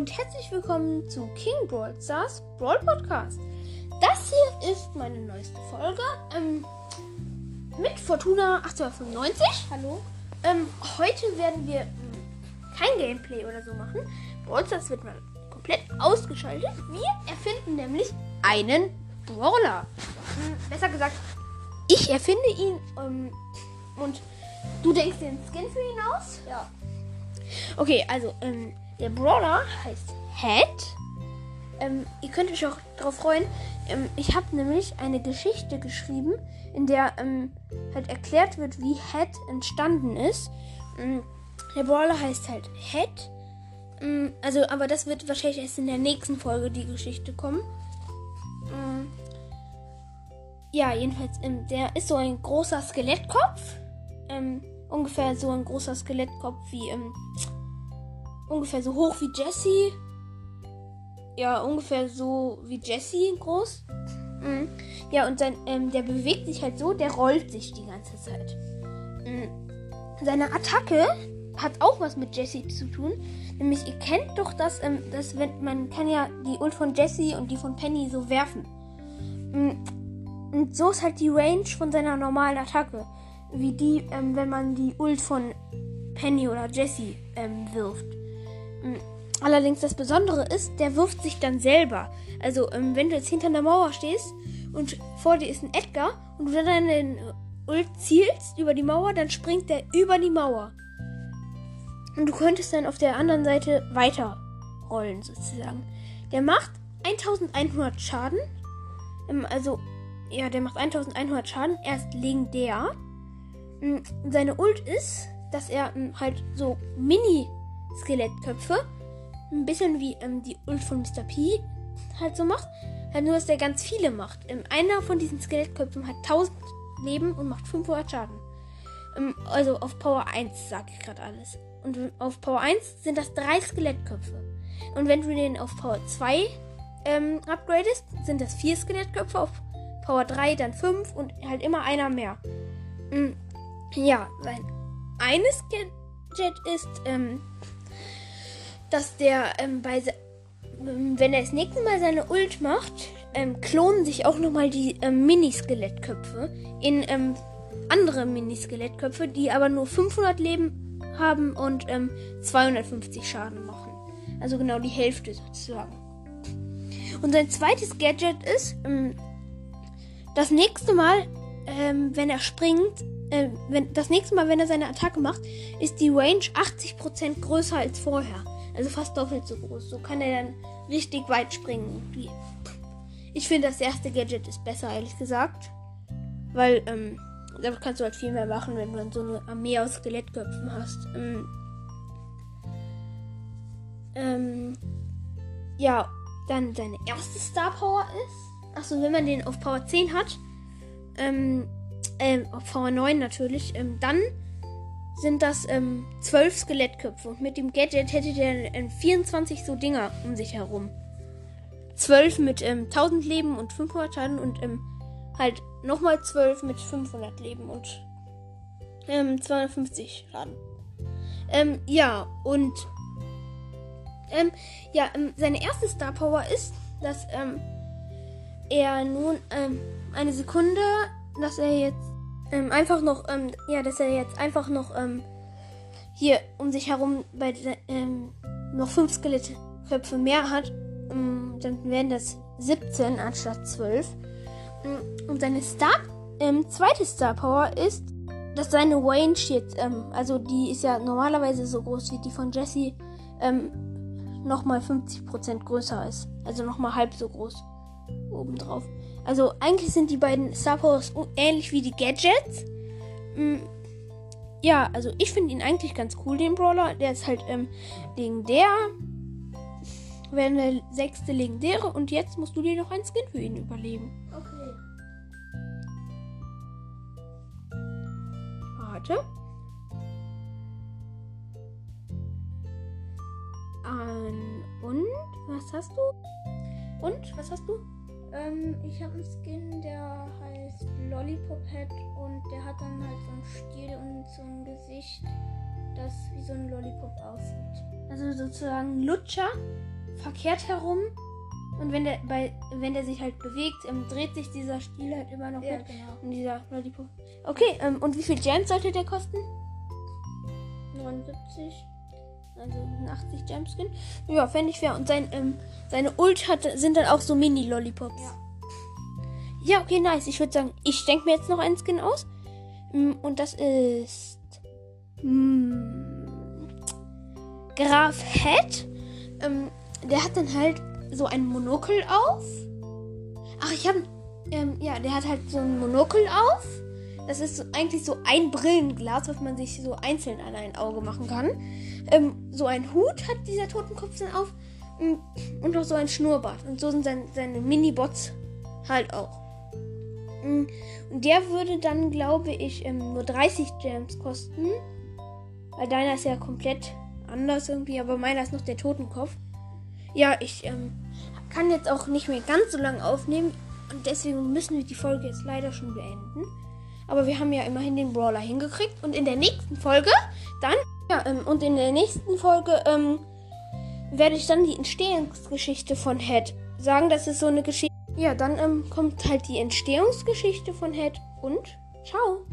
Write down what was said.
und herzlich willkommen zu King Brawl Stars Brawl Podcast. Das hier ist meine neueste Folge ähm, mit Fortuna 1895. Hallo. Ähm, heute werden wir ähm, kein Gameplay oder so machen. Brawl Stars wird mal komplett ausgeschaltet. Wir erfinden nämlich einen Brawler. Hm, besser gesagt, ich erfinde ihn ähm, und du denkst den Skin für ihn aus. Ja. Okay, also ähm, der Brawler heißt Head. Ähm, ihr könnt euch auch darauf freuen. Ähm, ich habe nämlich eine Geschichte geschrieben, in der ähm, halt erklärt wird, wie Head entstanden ist. Ähm, der Brawler heißt halt Head. Ähm, also, aber das wird wahrscheinlich erst in der nächsten Folge die Geschichte kommen. Ähm, ja, jedenfalls, der ist so ein großer Skelettkopf. Ungefähr so ein großer Skelettkopf wie ungefähr so hoch wie Jesse. Ja, ungefähr so wie Jesse groß. Mhm. Ja, und sein, ähm, der bewegt sich halt so, der rollt sich die ganze Zeit. Mhm. Seine Attacke hat auch was mit Jesse zu tun. Nämlich, ihr kennt doch das, ähm, das wenn, man kann ja die Ult von Jesse und die von Penny so werfen. Mhm. Und so ist halt die Range von seiner normalen Attacke. Wie die, ähm, wenn man die Ult von Penny oder Jesse ähm, wirft. Mm, allerdings das Besondere ist, der wirft sich dann selber. Also ähm, wenn du jetzt hinter der Mauer stehst und vor dir ist ein Edgar und du dann deinen Ult zielst über die Mauer, dann springt der über die Mauer. Und du könntest dann auf der anderen Seite weiter rollen sozusagen. Der macht 1100 Schaden. Ähm, also ja, der macht 1100 Schaden. Er ist legendär. Seine Ult ist, dass er halt so Mini-Skelettköpfe, ein bisschen wie ähm, die Ult von Mr. P halt so macht. Halt nur, dass der ganz viele macht. Ähm, einer von diesen Skelettköpfen hat 1000 Leben und macht 500 Schaden. Ähm, also auf Power 1 sage ich gerade alles. Und auf Power 1 sind das drei Skelettköpfe. Und wenn du den auf Power 2 ähm, upgradest, sind das vier Skelettköpfe. Auf Power 3 dann 5 und halt immer einer mehr. Mm, ja, sein eines Gadget ist, ähm, dass der ähm, bei ähm, wenn er das nächste Mal seine Ult macht, ähm, klonen sich auch nochmal die ähm, Mini-Skelettköpfe in ähm, andere Mini-Skelettköpfe, die aber nur 500 Leben haben und ähm, 250 Schaden machen. Also genau die Hälfte sozusagen. Und sein zweites Gadget ist, ähm, das nächste Mal, ähm, wenn er springt, äh, wenn, das nächste Mal, wenn er seine Attacke macht, ist die Range 80% größer als vorher. Also fast doppelt so groß. So kann er dann richtig weit springen. Ich finde, das erste Gadget ist besser, ehrlich gesagt. Weil, ähm, damit kannst du halt viel mehr machen, wenn du dann so eine Armee aus Skelettköpfen hast. Ähm, ähm, ja, dann seine erste Star Power ist. Achso, wenn man den auf Power 10 hat, ähm, ähm, auf Power 9 natürlich, ähm, dann sind das ähm, 12 Skelettköpfe. Und mit dem Gadget hätte der ähm, 24 so Dinger um sich herum. 12 mit ähm, 1000 Leben und 500 Schaden und ähm, halt nochmal 12 mit 500 Leben und ähm, 250 Schaden. Ähm, ja, und ähm, ja, ähm, seine erste Star Power ist, dass ähm, er nun ähm, eine Sekunde, dass er jetzt ähm, einfach noch, ähm, ja, dass er jetzt einfach noch ähm, hier um sich herum bei ähm, noch fünf Skelettköpfe mehr hat, ähm, dann wären das 17 anstatt 12. Mm, und seine Star, ähm, zweite Star Power ist, dass seine Range jetzt, ähm, also die ist ja normalerweise so groß wie die von Jesse, ähm, nochmal 50% größer ist. Also nochmal halb so groß obendrauf. Also eigentlich sind die beiden Star Powers ähnlich wie die Gadgets. Mhm. Ja, also ich finde ihn eigentlich ganz cool, den Brawler. Der ist halt ähm, legendär. Wäre eine sechste legendäre. Und jetzt musst du dir noch ein Skin für ihn überlegen. Okay. Warte. An und was hast du? Und was hast du? Ähm, ich habe einen Skin, der heißt Lollipop Head und der hat dann halt so einen Stiel und so ein Gesicht, das wie so ein Lollipop aussieht. Also sozusagen Lutscher, verkehrt herum. Und wenn der, bei, wenn der sich halt bewegt, ähm, dreht sich dieser Stiel halt immer noch Ja, mit. genau. Und dieser Lollipop. Okay, ähm, und wie viel Gems sollte der kosten? 79. Also ein 80 Gemskin. Ja, fände ich fair. Und sein, ähm, seine Ult hat, sind dann auch so Mini-Lollipops. Ja. Ja, okay, nice. Ich würde sagen, ich denke mir jetzt noch einen Skin aus. Mm, Und das ist. mm, Graf Head. Ähm, der hat dann halt so ein Monokel auf. Ach, ich habe. Ähm, ja, der hat halt so ein Monokel auf. Das ist eigentlich so ein Brillenglas, was man sich so einzeln an ein Auge machen kann. Ähm, so ein Hut hat dieser Totenkopf dann auf. Mm, Und noch so ein Schnurrbart. Und so sind sein, seine Mini-Bots halt auch. Mm, Und der würde dann, glaube ich, ähm, nur 30 Gems kosten. Weil deiner ist ja komplett anders irgendwie, aber meiner ist noch der Totenkopf. Ja, ich ähm, kann jetzt auch nicht mehr ganz so lange aufnehmen. Und deswegen müssen wir die Folge jetzt leider schon beenden. Aber wir haben ja immerhin den Brawler hingekriegt. Und in der nächsten Folge dann. Ja, ähm, und in der nächsten Folge ähm, werde ich dann die Entstehungsgeschichte von Head sagen. Das ist so eine Geschichte. Ja, dann ähm, kommt halt die Entstehungsgeschichte von Head. Und ciao.